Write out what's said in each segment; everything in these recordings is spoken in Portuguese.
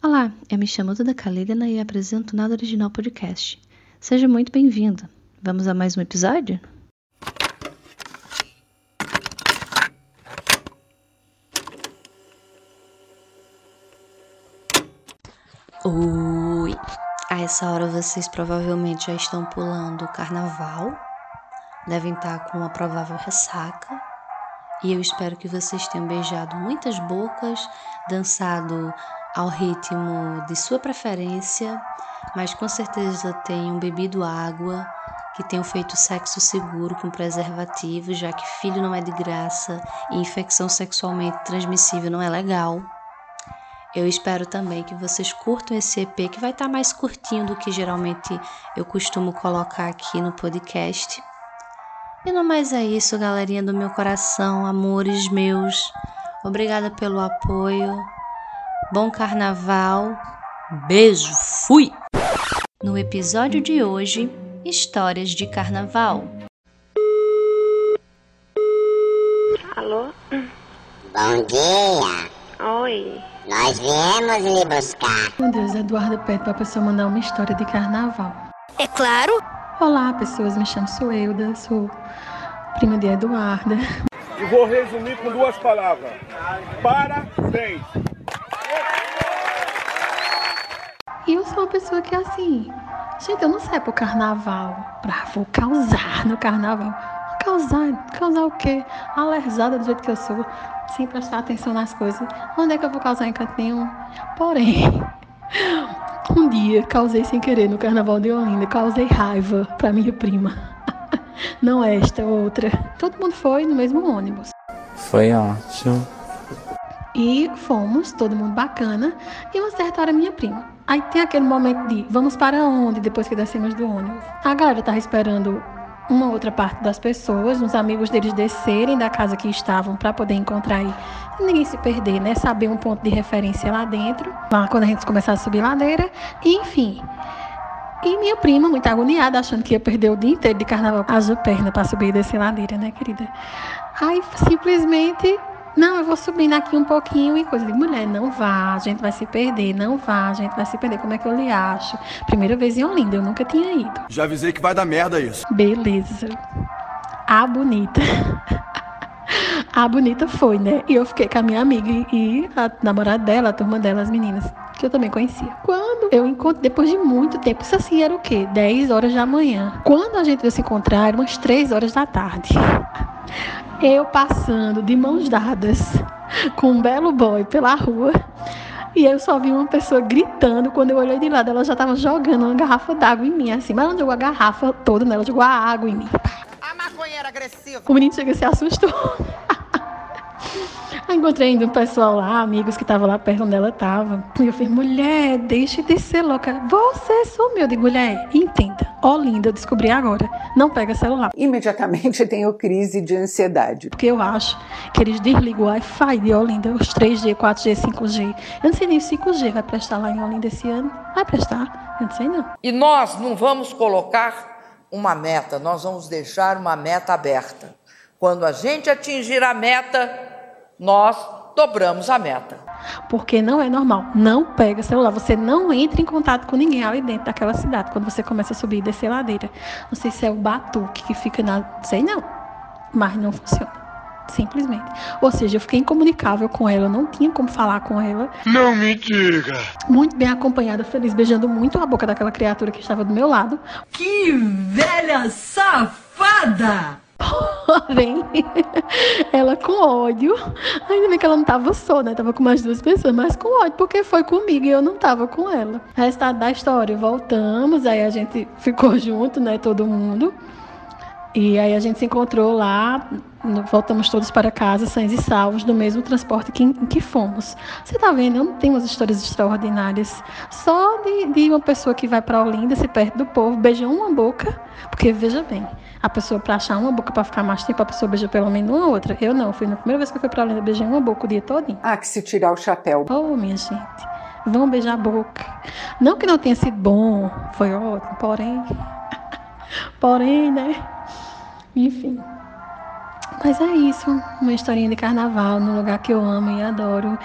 Olá, eu me chamo Duda Kalilina e apresento o Nada Original Podcast. Seja muito bem-vindo. Vamos a mais um episódio? Oi! A essa hora vocês provavelmente já estão pulando o carnaval, devem estar com uma provável ressaca, e eu espero que vocês tenham beijado muitas bocas, dançado ao ritmo de sua preferência, mas com certeza tenham bebido água, que tenham feito sexo seguro com preservativo, já que filho não é de graça e infecção sexualmente transmissível não é legal. Eu espero também que vocês curtam esse EP, que vai estar mais curtinho do que geralmente eu costumo colocar aqui no podcast. E no mais é isso, galerinha do meu coração, amores meus. Obrigada pelo apoio. Bom carnaval. Beijo, fui! No episódio de hoje, histórias de carnaval. Alô? Bom dia! Oi. Nós viemos lhe buscar. Meu Deus, Eduardo pede pra pessoa mandar uma história de carnaval. É claro. Olá, pessoas, me chamo Suelda, sou prima de Eduarda. E vou resumir com duas palavras. Parabéns! E eu sou uma pessoa que, assim, gente, eu não saio pro carnaval pra vou causar no carnaval. Causar, causar o quê? Alerzada do jeito que eu sou, sem prestar atenção nas coisas. Onde é que eu vou causar em canto nenhum? Porém, um dia causei sem querer no carnaval de Olinda, causei raiva pra minha prima. Não esta, outra. Todo mundo foi no mesmo ônibus. Foi ótimo. E fomos, todo mundo bacana. E uma certa hora, minha prima. Aí tem aquele momento de vamos para onde depois que descemos do ônibus. A galera tava esperando uma outra parte das pessoas, uns amigos deles descerem da casa que estavam para poder encontrar aí. Ninguém se perder, né? Saber um ponto de referência lá dentro, lá quando a gente começar a subir ladeira. Enfim. E minha prima, muito agoniada, achando que ia perder o dia inteiro de carnaval, haja perna para subir e descer ladeira, né, querida? Aí simplesmente não, eu vou subindo aqui um pouquinho e coisa. de mulher, não vá, a gente vai se perder, não vá, a gente vai se perder. Como é que eu lhe acho? Primeira vez em Olinda, eu nunca tinha ido. Já avisei que vai dar merda isso. Beleza. A bonita. A bonita foi, né? E eu fiquei com a minha amiga e a namorada dela, a turma dela, as meninas, que eu também conhecia. Quando eu encontro, depois de muito tempo, isso assim era o quê? 10 horas da manhã. Quando a gente ia se encontrar, eram umas 3 horas da tarde. Eu passando de mãos dadas com um belo boy pela rua. E eu só vi uma pessoa gritando. Quando eu olhei de lado, ela já estava jogando uma garrafa d'água em mim, assim. Mas ela não jogou a garrafa toda nela, jogou a água em mim. A maconheira agressiva. O menino chega e se assustou. Aí encontrei ainda um pessoal lá, amigos que estavam lá perto onde ela estava. E eu falei, mulher, deixe de ser louca. Você sumiu. Eu digo, mulher, entenda. Ó, linda, eu descobri agora. Não pega celular. Imediatamente tenho crise de ansiedade. Porque eu acho que eles desligam o Wi-Fi de Olinda, os 3G, 4G, 5G. Eu não sei nem se 5G vai prestar lá em Olinda esse ano. Vai prestar? Eu não sei não. E nós não vamos colocar uma meta, nós vamos deixar uma meta aberta. Quando a gente atingir a meta, nós dobramos a meta. Porque não é normal. Não pega celular. Você não entra em contato com ninguém ali dentro daquela cidade quando você começa a subir e descer ladeira. Não sei se é o batuque que fica na. Sei não. Mas não funciona. Simplesmente. Ou seja, eu fiquei incomunicável com ela, não tinha como falar com ela. Não me diga! Muito bem acompanhada, feliz, beijando muito a boca daquela criatura que estava do meu lado. Que velha safada! Porém, ela com ódio. Ainda bem que ela não tava só, né? Tava com mais duas pessoas, mas com ódio, porque foi comigo e eu não tava com ela. Restado da história, voltamos, aí a gente ficou junto, né? Todo mundo. E aí a gente se encontrou lá, voltamos todos para casa, sãos e salvos, do mesmo transporte que, em que fomos. Você tá vendo? Eu não tenho umas histórias extraordinárias. Só de, de uma pessoa que vai para Olinda, se perto do povo, beija uma boca, porque veja bem, a pessoa para achar uma boca para ficar mais tempo, a pessoa beija pelo menos uma outra. Eu não, fui na primeira vez que eu fui para Olinda, beijei uma boca o dia todinho. Ah, que se tirar o chapéu. Oh, minha gente, vão beijar a boca. Não que não tenha sido bom, foi ótimo, porém, porém, né? Enfim. Mas é isso, uma historinha de carnaval no lugar que eu amo e adoro.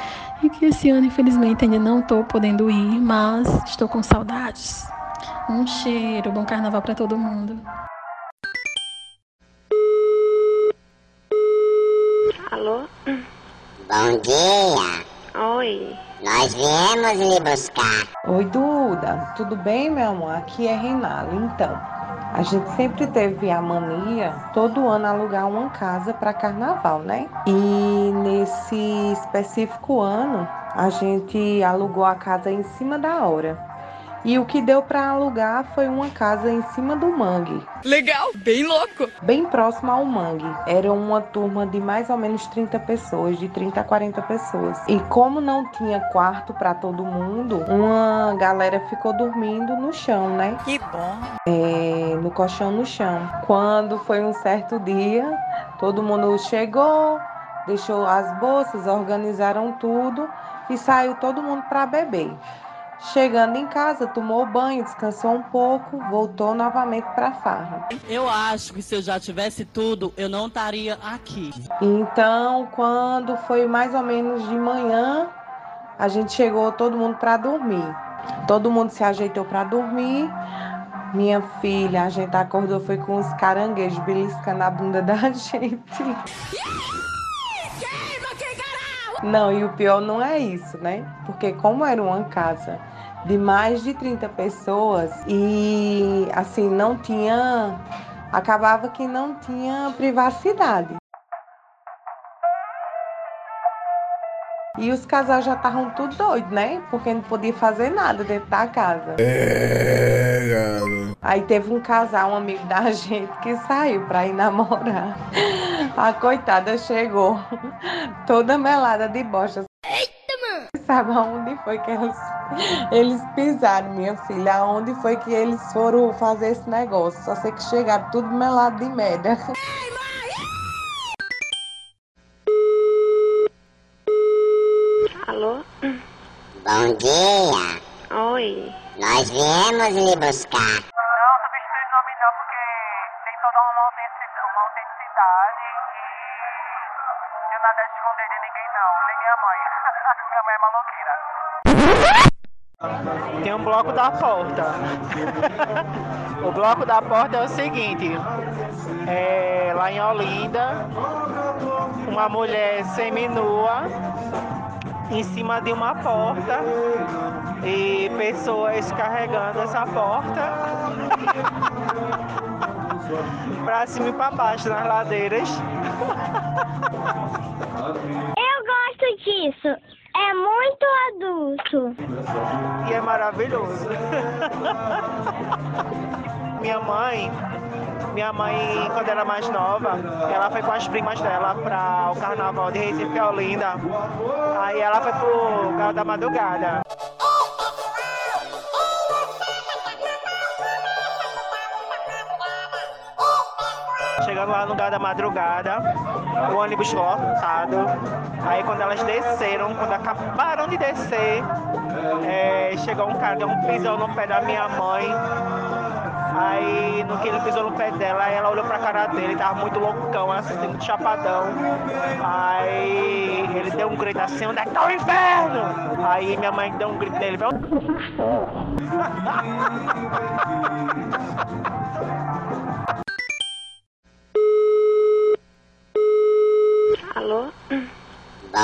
E que esse ano, infelizmente, ainda não estou podendo ir, mas estou com saudades. Um cheiro, bom carnaval para todo mundo. Alô? Bom dia. Oi. Nós viemos lhe buscar. Oi, Duda. Tudo bem, meu amor? Aqui é Renala. Então, a gente sempre teve a mania todo ano alugar uma casa para carnaval, né? E nesse específico ano, a gente alugou a casa em cima da hora. E o que deu para alugar foi uma casa em cima do mangue. Legal, bem louco. Bem próximo ao mangue. Era uma turma de mais ou menos 30 pessoas, de 30 a 40 pessoas. E como não tinha quarto para todo mundo, uma galera ficou dormindo no chão, né? Que bom. É, no colchão no chão. Quando foi um certo dia, todo mundo chegou, deixou as bolsas, organizaram tudo e saiu todo mundo para beber. Chegando em casa, tomou banho, descansou um pouco, voltou novamente para a farra. Eu acho que se eu já tivesse tudo, eu não estaria aqui. Então, quando foi mais ou menos de manhã, a gente chegou todo mundo para dormir. Todo mundo se ajeitou para dormir. Minha filha, a gente acordou foi com os caranguejos beliscando a bunda da gente. Não, e o pior não é isso, né? Porque como era uma casa de mais de 30 pessoas e assim não tinha acabava que não tinha privacidade. E os casais já estavam tudo doidos, né? Porque não podia fazer nada dentro da casa. É, cara. Aí teve um casal, um amigo da gente, que saiu pra ir namorar. A coitada chegou toda melada de bosta. Sabe aonde foi que eles, eles pisaram, minha filha? Aonde foi que eles foram fazer esse negócio? Só sei que chegaram tudo melado de merda. Alô? Bom dia. Oi. Nós viemos lhe buscar. Não, substitui o nome não, porque tem toda uma autenticidade, uma autenticidade e eu nada de esconder de ninguém não, nem minha mãe. minha mãe é maloqueira. Tem um bloco da porta. o bloco da porta é o seguinte, é, lá em Olinda, uma mulher seminua em cima de uma porta e pessoas carregando essa porta pra cima e pra baixo nas ladeiras. Eu gosto disso. É muito adulto. E é maravilhoso. minha mãe, minha mãe, quando era mais nova, ela foi com as primas dela para o carnaval de Recife e Olinda. Aí ela foi pro Galo da Madrugada. Chegando lá no lugar da madrugada, o ônibus lotado. Aí quando elas desceram, quando acabaram de descer, é, chegou um cara, deu um pisão no pé da minha mãe. Aí no que ele pisou no pé dela, ela olhou pra cara dele, tava muito loucão, assim, muito chapadão. Aí ele deu um grito assim, onde é que tá o inferno? Aí minha mãe deu um grito nele, falou. Alô?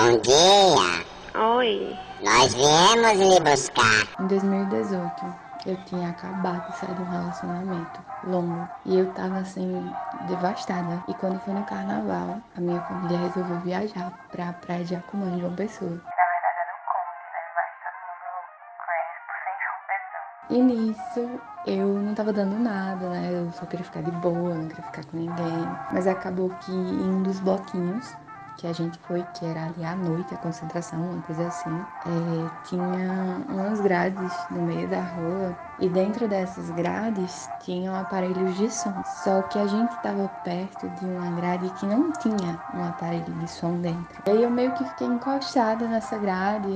Bom dia. Oi. Nós viemos lhe buscar. Em 2018, eu tinha acabado de sair de um relacionamento longo e eu tava assim, devastada. E quando foi no carnaval, a minha família resolveu viajar pra praia de Jacumã, de João Pessoa. E nisso eu não tava dando nada, né? Eu só queria ficar de boa, não queria ficar com ninguém. Mas acabou que em um dos bloquinhos que a gente foi, que era ali à noite, a concentração, uma coisa assim, é, tinha umas grades no meio da rua e dentro dessas grades tinham aparelhos de som. Só que a gente estava perto de uma grade que não tinha um aparelho de som dentro. E aí eu meio que fiquei encostada nessa grade,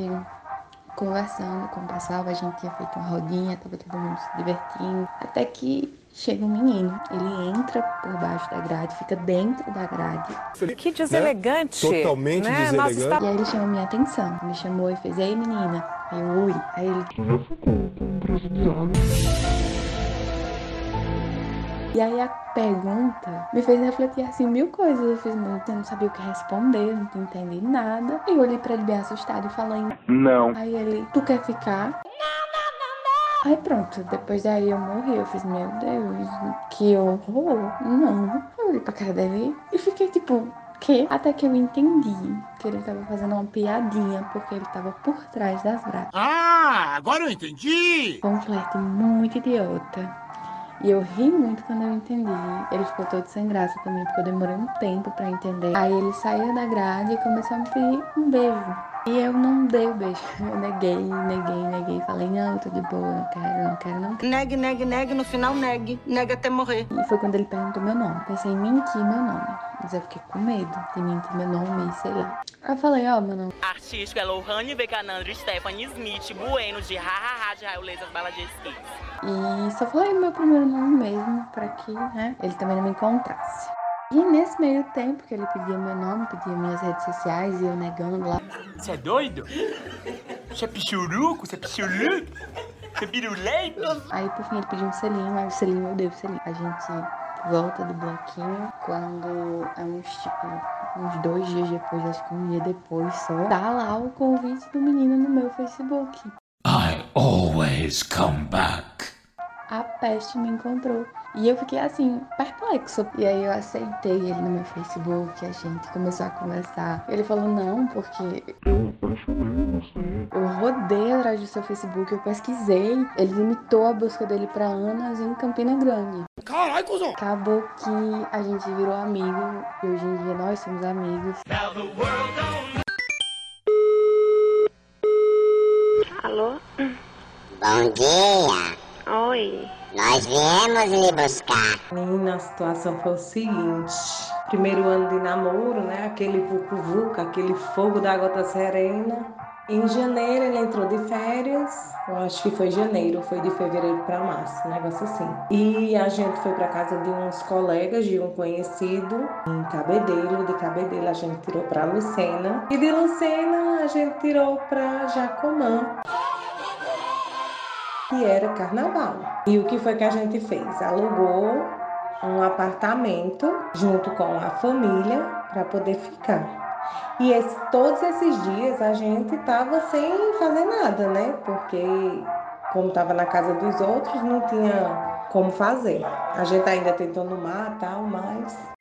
conversando com o pessoal, a gente tinha feito uma rodinha, tava todo mundo se divertindo. Até que chega um menino, ele entra por baixo da grade, fica dentro da grade. Que deselegante. Né? Totalmente né? deselegante. Está... E aí ele chamou minha atenção, me chamou e fez, ei menina, aí eu, ui, aí ele... E aí a pergunta me fez refletir assim mil coisas. Eu fiz, eu não sabia o que responder, não entendi nada. E eu olhei pra ele bem assustado e falei, Não. Aí ele, tu quer ficar? Aí pronto, depois daí eu morri. Eu fiz, meu Deus, que horror. Não. Eu olhei pra cara dele e fiquei tipo, que? Até que eu entendi que ele tava fazendo uma piadinha, porque ele tava por trás das grades. Ah, agora eu entendi! Foi um flerte muito idiota. E eu ri muito quando eu entendi. Ele ficou todo sem graça também, porque eu demorei um tempo pra entender. Aí ele saiu da grade e começou a me pedir um beijo. E eu não dei o beijo. Eu neguei, neguei, neguei. Falei, não, eu tô de boa, não quero, não quero, não quero. Negue, negue, negue, no final negue. Negue até morrer. E foi quando ele perguntou meu nome. Pensei em mentir meu nome. Mas eu fiquei com medo de mentir meu nome, sei lá. Aí eu falei, ó, oh, meu nome. Artístico é Lohane Vecanandro, Stephanie Smith, Bueno, de hahaha, de Raiolesas Baladinhas E só falei meu primeiro nome mesmo, pra que, né, ele também não me encontrasse. E nesse meio tempo que ele pedia meu nome, pedia minhas redes sociais e eu negando lá. Você é doido? Você é pichuruco? Você é pichuruco? Você é pirulei? Aí por fim ele pediu um selinho, aí o selinho eu dei o selinho. A gente volta do bloquinho quando é uns tipo uns dois dias depois, acho que um dia depois só, tá lá o convite do menino no meu Facebook. I always come back. A peste me encontrou. E eu fiquei assim, perplexo. E aí eu aceitei ele no meu Facebook, a gente começou a conversar. Ele falou, não, porque eu rodei atrás do seu Facebook, eu pesquisei. Ele limitou a busca dele pra Anas em Campina Grande. Caralho, cuzão! Acabou que a gente virou amigo e hoje em dia nós somos amigos. Alô? Bom dia. Oi. Nós viemos lhe buscar. Menina, a situação foi o seguinte. Primeiro ano de namoro, né? Aquele vucu-vucu, aquele fogo da gota serena. Em janeiro ele entrou de férias. Eu acho que foi janeiro, foi de fevereiro para março, um negócio assim. E a gente foi para casa de uns colegas, de um conhecido, em Cabedelo. De Cabedelo a gente tirou para Lucena. E de Lucena a gente tirou para Jacomã que era carnaval. E o que foi que a gente fez? Alugou um apartamento junto com a família para poder ficar. E esse, todos esses dias a gente tava sem fazer nada, né? Porque como tava na casa dos outros, não tinha como fazer. A gente ainda tentou no mar tal, mas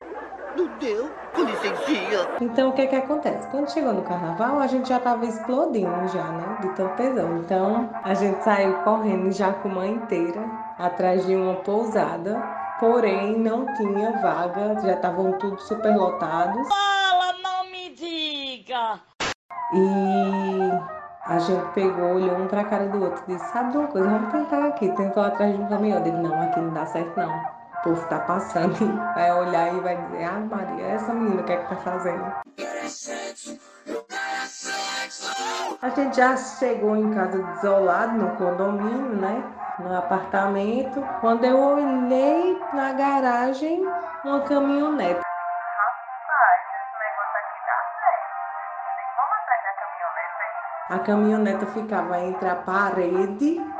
Não deu, com licencinha. então, o que que acontece? Quando chegou no carnaval, a gente já tava explodindo já, né? De tanto tesão. Então, a gente saiu correndo já com uma inteira atrás de uma pousada. Porém, não tinha vaga, já estavam tudo super lotados. Fala, não me diga! E a gente pegou, olhou um pra cara do outro e disse, sabe de uma coisa, vamos tentar aqui. Tentou atrás de um caminhão. Eu disse, não, aqui não dá certo não. Povo tá passando, vai olhar e vai dizer, ah Maria, essa menina o que é que tá fazendo? A gente já chegou em casa desolado, no condomínio, né? No apartamento. Quando eu olhei na garagem, uma caminhonete. A caminhoneta ficava entre a parede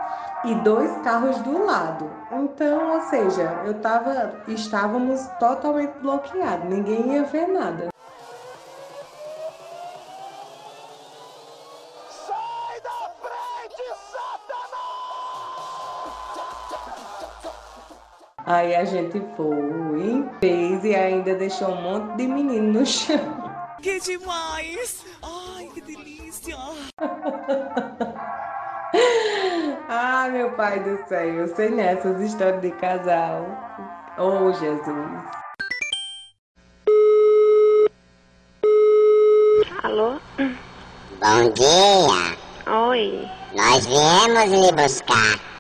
e dois carros do lado. Então, ou seja, eu tava, estávamos totalmente bloqueados, ninguém ia ver nada. Aí a gente foi, fez e ainda deixou um monte de menino no chão. Que demais! Ai, que delícia! Ah, meu pai do céu, eu sei nessas histórias de casal. Oh, Jesus. Alô? Bom dia. Oi. Nós viemos lhe buscar.